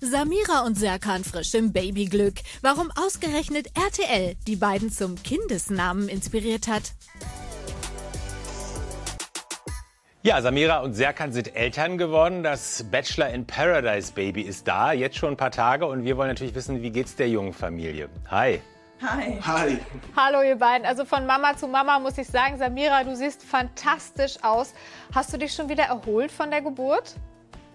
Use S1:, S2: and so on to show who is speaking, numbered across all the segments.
S1: Samira und Serkan frisch im Babyglück. Warum ausgerechnet RTL die beiden zum Kindesnamen inspiriert hat.
S2: Ja, Samira und Serkan sind Eltern geworden. Das Bachelor in Paradise Baby ist da, jetzt schon ein paar Tage. Und wir wollen natürlich wissen, wie geht's der jungen Familie? Hi.
S3: Hi. Hi.
S4: Hallo ihr beiden. Also von Mama zu Mama muss ich sagen, Samira, du siehst fantastisch aus. Hast du dich schon wieder erholt von der Geburt?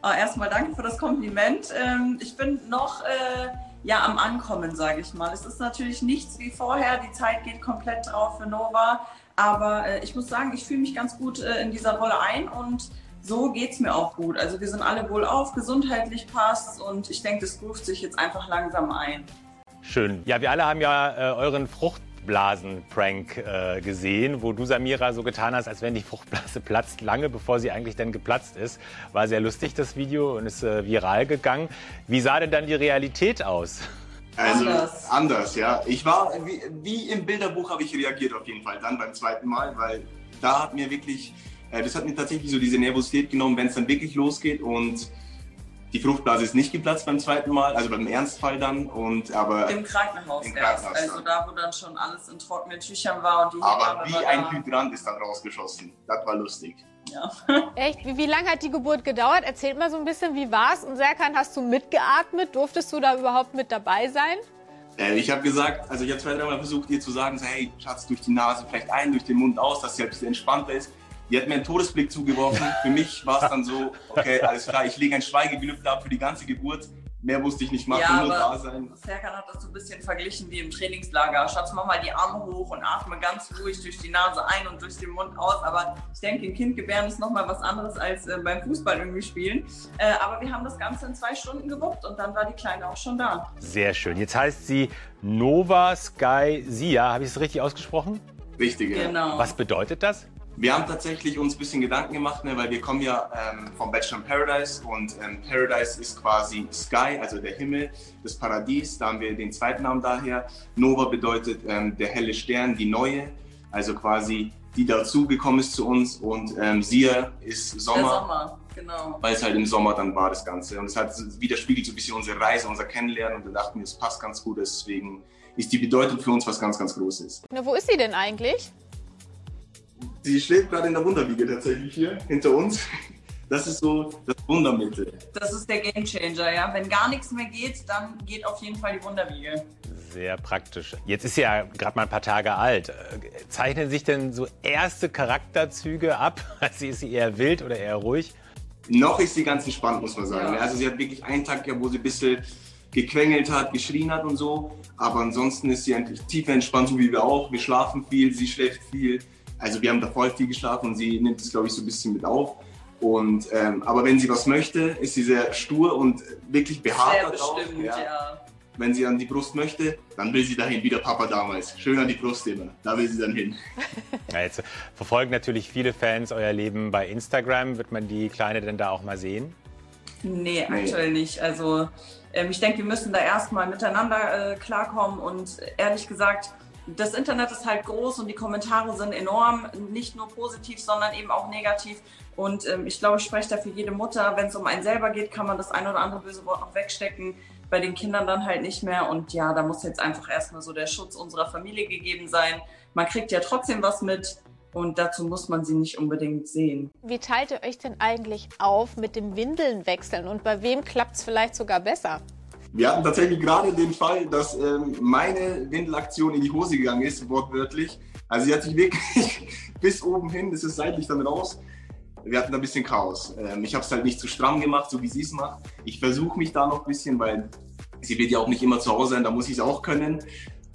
S3: Oh, erstmal danke für das Kompliment. Ähm, ich bin noch äh, ja, am Ankommen, sage ich mal. Es ist natürlich nichts wie vorher. Die Zeit geht komplett drauf für Nova. Aber äh, ich muss sagen, ich fühle mich ganz gut äh, in dieser Rolle ein und so geht es mir auch gut. Also wir sind alle wohl auf, gesundheitlich passt und ich denke, das ruft sich jetzt einfach langsam ein.
S2: Schön. Ja, wir alle haben ja äh, euren Frucht Fruchtblasen-Prank äh, gesehen, wo du, Samira, so getan hast, als wenn die Fruchtblase platzt, lange bevor sie eigentlich dann geplatzt ist. War sehr lustig, das Video, und ist äh, viral gegangen. Wie sah denn dann die Realität aus?
S5: Also anders, anders ja. Ich war, wie, wie im Bilderbuch habe ich reagiert auf jeden Fall, dann beim zweiten Mal, weil da hat mir wirklich, äh, das hat mir tatsächlich so diese Nervosität genommen, wenn es dann wirklich losgeht und die Fruchtblase ist nicht geplatzt beim zweiten Mal, also beim Ernstfall dann. Und, aber
S3: Im Krankenhaus, im Krankenhaus erst. Also da, wo dann schon alles in trockenen Tüchern war. Und die
S5: aber wie ein Hydrant ist dann rausgeschossen. Das war lustig.
S4: Ja. Echt? Wie, wie lange hat die Geburt gedauert? Erzählt mal so ein bisschen, wie war es? Und Serkan, hast du mitgeatmet? Durftest du da überhaupt mit dabei sein?
S5: Äh, ich habe gesagt, also ich habe zwei, dreimal versucht, ihr zu sagen, so, hey, Schatz, durch die Nase vielleicht ein, durch den Mund aus, dass sie ein bisschen entspannter ist. Die hat mir einen Todesblick zugeworfen. Für mich war es dann so, okay, alles klar, ich lege ein Schweigegelübde ab für die ganze Geburt. Mehr musste ich nicht machen, ja, nur da sein.
S3: Serkan hat das so ein bisschen verglichen wie im Trainingslager. Schatz, mach mal die Arme hoch und atme ganz ruhig durch die Nase ein und durch den Mund aus. Aber ich denke, ein Kind gebären ist nochmal was anderes als äh, beim Fußball irgendwie spielen. Äh, aber wir haben das Ganze in zwei Stunden gewuppt und dann war die Kleine auch schon da.
S2: Sehr schön. Jetzt heißt sie Nova Sky Sia. Habe ich es richtig ausgesprochen?
S5: Richtig, ja.
S3: Genau.
S2: Was bedeutet das?
S5: Wir haben tatsächlich uns ein bisschen Gedanken gemacht, ne, weil wir kommen ja ähm, vom Bachelor in Paradise und ähm, Paradise ist quasi Sky, also der Himmel, das Paradies. Da haben wir den zweiten Namen daher. Nova bedeutet ähm, der helle Stern, die neue, also quasi die dazugekommen ist zu uns und ähm, Sia ist Sommer.
S3: Der Sommer, genau.
S5: Weil es halt im Sommer dann war das Ganze und es hat widerspiegelt so ein bisschen unsere Reise, unser Kennenlernen und wir dachten, es passt ganz gut, deswegen ist die Bedeutung für uns was ganz, ganz Großes.
S4: Na, wo ist sie denn eigentlich?
S5: Sie schläft gerade in der Wunderwiege tatsächlich hier hinter uns. Das ist so das Wundermittel.
S3: Das ist der Gamechanger, ja. Wenn gar nichts mehr geht, dann geht auf jeden Fall die Wunderwiege.
S2: Sehr praktisch. Jetzt ist sie ja gerade mal ein paar Tage alt. Zeichnen sich denn so erste Charakterzüge ab? Also ist sie eher wild oder eher ruhig?
S5: Noch ist sie ganz entspannt, muss man sagen. Ja. Also sie hat wirklich einen Tag, wo sie ein bisschen gequengelt hat, geschrien hat und so. Aber ansonsten ist sie eigentlich tief entspannt, so wie wir auch. Wir schlafen viel, sie schläft viel. Also wir haben da voll viel geschlafen und sie nimmt es, glaube ich, so ein bisschen mit auf. Und, ähm, aber wenn sie was möchte, ist sie sehr stur und wirklich beharrt
S3: sehr bestimmt, ja. ja.
S5: Wenn sie an die Brust möchte, dann will sie dahin, wie der Papa damals. Schön an die Brust immer. Da will sie dann hin.
S2: Ja, jetzt verfolgen natürlich viele Fans euer Leben bei Instagram. Wird man die Kleine denn da auch mal sehen?
S3: Nee, aktuell nicht. Also ähm, ich denke, wir müssen da erstmal miteinander äh, klarkommen und ehrlich gesagt, das Internet ist halt groß und die Kommentare sind enorm, nicht nur positiv, sondern eben auch negativ. Und ähm, ich glaube, ich spreche da für jede Mutter. Wenn es um einen selber geht, kann man das ein oder andere böse Wort noch wegstecken. Bei den Kindern dann halt nicht mehr. Und ja, da muss jetzt einfach erstmal so der Schutz unserer Familie gegeben sein. Man kriegt ja trotzdem was mit. Und dazu muss man sie nicht unbedingt sehen.
S4: Wie teilt ihr euch denn eigentlich auf mit dem Windelnwechseln und bei wem klappt es vielleicht sogar besser?
S5: Wir hatten tatsächlich gerade den Fall, dass ähm, meine Windelaktion in die Hose gegangen ist, wortwörtlich. Also sie hat sich wirklich bis oben hin, das ist seitlich dann raus. Wir hatten da ein bisschen Chaos. Ähm, ich habe es halt nicht zu stramm gemacht, so wie sie es macht. Ich versuche mich da noch ein bisschen, weil sie wird ja auch nicht immer zu Hause sein, da muss ich es auch können.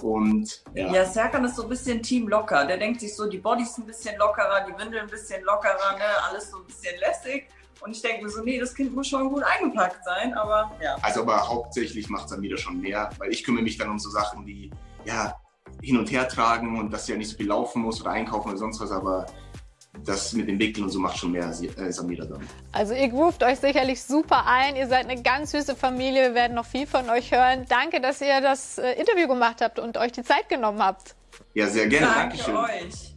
S5: Und
S3: ja. ja, Serkan ist so ein bisschen Team locker. Der denkt sich so, die Bodies ein bisschen lockerer, die Windeln ein bisschen lockerer, ne? alles so ein bisschen lässig. Und ich denke mir so, nee, das Kind muss schon gut eingepackt sein, aber ja.
S5: Also aber hauptsächlich macht es dann wieder schon mehr, weil ich kümmere mich dann um so Sachen wie, ja, hin und her tragen und dass sie ja nicht so viel laufen muss oder einkaufen oder sonst was, aber das mit dem Wickeln und so macht schon mehr äh, Samira dann.
S4: Also ihr groovt euch sicherlich super ein. Ihr seid eine ganz süße Familie. Wir werden noch viel von euch hören. Danke, dass ihr das äh, Interview gemacht habt und euch die Zeit genommen habt.
S5: Ja, sehr gerne.
S3: Danke Dankeschön. euch.